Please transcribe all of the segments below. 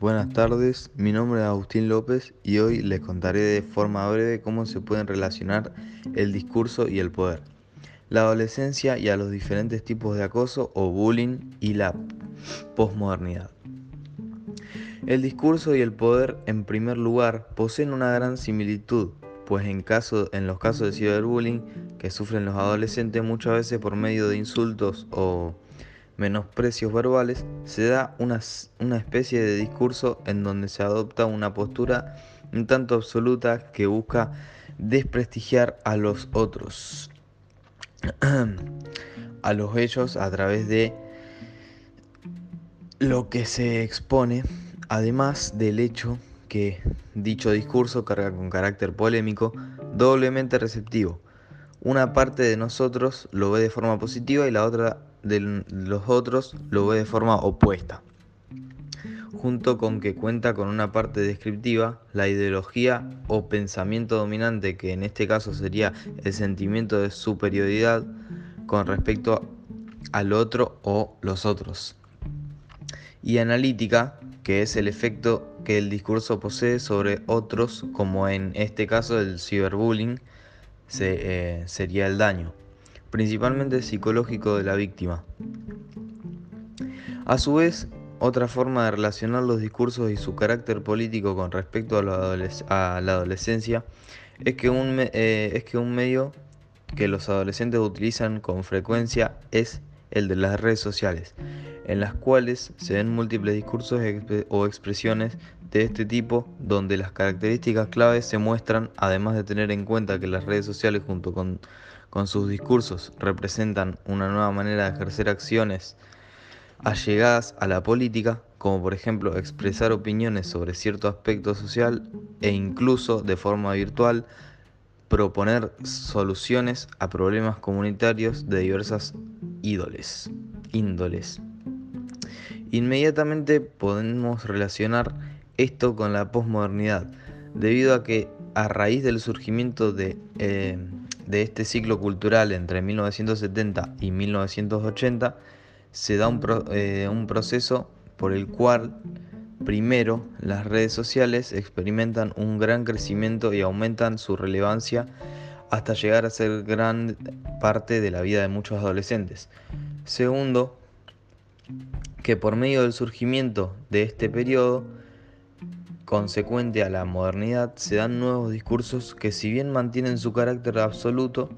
buenas tardes, mi nombre es Agustín López y hoy les contaré de forma breve cómo se pueden relacionar el discurso y el poder, la adolescencia y a los diferentes tipos de acoso o bullying y la posmodernidad. El discurso y el poder, en primer lugar, poseen una gran similitud, pues en, caso, en los casos de ciberbullying que sufren los adolescentes muchas veces por medio de insultos o menosprecios verbales, se da una, una especie de discurso en donde se adopta una postura un tanto absoluta que busca desprestigiar a los otros, a los ellos a través de lo que se expone, además del hecho que dicho discurso carga con carácter polémico, doblemente receptivo. Una parte de nosotros lo ve de forma positiva y la otra de los otros lo ve de forma opuesta. Junto con que cuenta con una parte descriptiva, la ideología o pensamiento dominante, que en este caso sería el sentimiento de superioridad con respecto al otro o los otros. Y analítica, que es el efecto que el discurso posee sobre otros, como en este caso el ciberbullying, se, eh, sería el daño principalmente psicológico de la víctima. A su vez, otra forma de relacionar los discursos y su carácter político con respecto a, la adolescencia es que, un, eh, es que un medio que los adolescentes utilizan con frecuencia es el de las redes sociales, en las cuales se ven múltiples discursos o expresiones de este tipo donde las características claves se muestran, además de tener en cuenta que las redes sociales junto con con sus discursos representan una nueva manera de ejercer acciones allegadas a la política, como por ejemplo expresar opiniones sobre cierto aspecto social e incluso de forma virtual proponer soluciones a problemas comunitarios de diversas ídoles, índoles. Inmediatamente podemos relacionar esto con la posmodernidad, debido a que a raíz del surgimiento de eh, este ciclo cultural entre 1970 y 1980 se da eh, un, proceso por el cual primero las redes sociales experimentan un gran crecimiento y aumentan su relevancia hasta llegar a ser gran parte de la vida de muchos adolescentes. Segundo, que por medio del surgimiento de este periodo, consecuente a la modernidad, se dan nuevos discursos que si bien mantienen su carácter absoluto,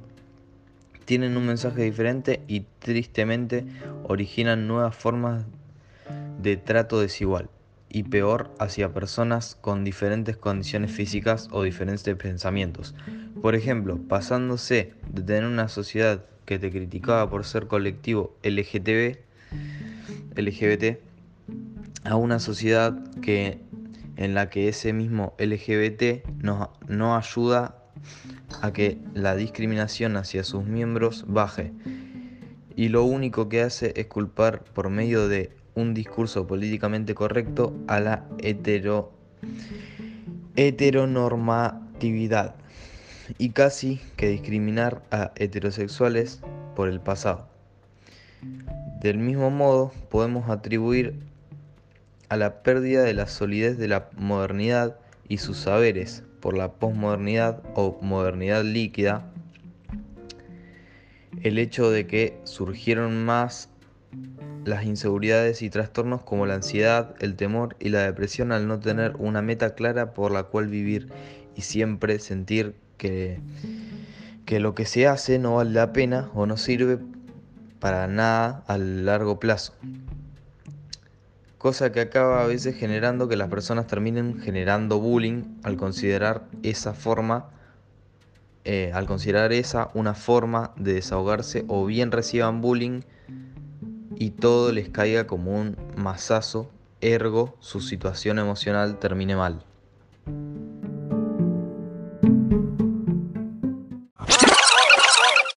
tienen un mensaje diferente y tristemente originan nuevas formas de trato desigual y peor hacia personas con diferentes condiciones físicas o diferentes pensamientos. Por ejemplo, pasándose de tener una sociedad que te criticaba por ser colectivo LGBT, a una sociedad que en la que ese mismo LGBT no, ayuda a que la discriminación hacia sus miembros baje y lo único que hace es culpar por medio de un discurso políticamente correcto a la hetero, heteronormatividad y casi que discriminar a heterosexuales por el pasado. Del mismo modo, podemos atribuir a la pérdida de la solidez de la modernidad y sus saberes por la posmodernidad o modernidad líquida, el hecho de que surgieron más las inseguridades y trastornos como la ansiedad, el temor y la depresión al no tener una meta clara por la cual vivir y siempre sentir que, que lo que se hace no vale la pena o no sirve para nada a largo plazo cosa que acaba a veces generando que las personas terminen generando bullying al considerar esa forma, eh, al considerar esa una forma de desahogarse o bien reciban bullying y todo les caiga como un masazo, ergo su situación emocional termine mal.